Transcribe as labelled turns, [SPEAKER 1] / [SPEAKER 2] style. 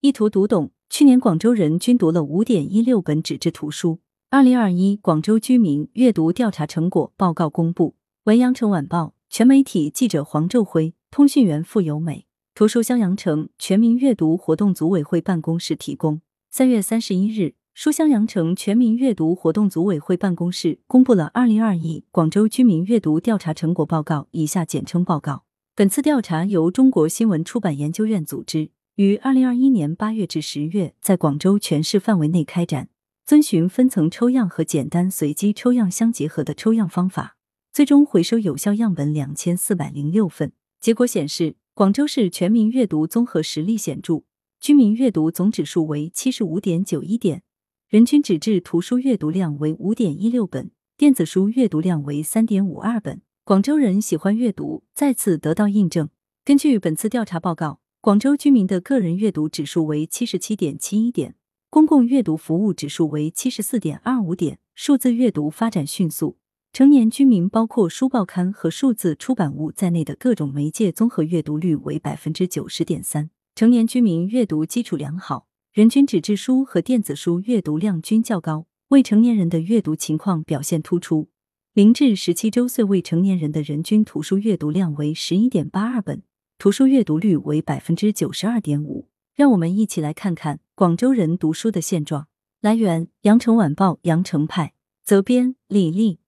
[SPEAKER 1] 一图读懂。去年广州人均读了五点一六本纸质图书。二零二一广州居民阅读调查成果报告公布。文阳城晚报全媒体记者黄昼辉，通讯员付由美。图书襄阳城全民阅读活动组委会办公室提供。三月三十一日，书香羊城全民阅读活动组委会办公室公布了二零二一广州居民阅读调查成果报告（以下简称报告）。本次调查由中国新闻出版研究院组织，于二零二一年八月至十月在广州全市范围内开展，遵循分层抽样和简单随机抽样相结合的抽样方法。最终回收有效样本两千四百零六份。结果显示，广州市全民阅读综合实力显著，居民阅读总指数为七十五点九一点，人均纸质图书阅读量为五点一六本，电子书阅读量为三点五二本。广州人喜欢阅读，再次得到印证。根据本次调查报告，广州居民的个人阅读指数为七十七点七一点，公共阅读服务指数为七十四点二五点，数字阅读发展迅速。成年居民包括书报刊和数字出版物在内的各种媒介综合阅读率为百分之九十点三。成年居民阅读基础良好，人均纸质书和电子书阅读量均较高。未成年人的阅读情况表现突出，零至十七周岁未成年人的人均图书阅读量为十一点八二本，图书阅读率为百分之九十二点五。让我们一起来看看广州人读书的现状。来源：羊城晚报羊城派，责编：李丽。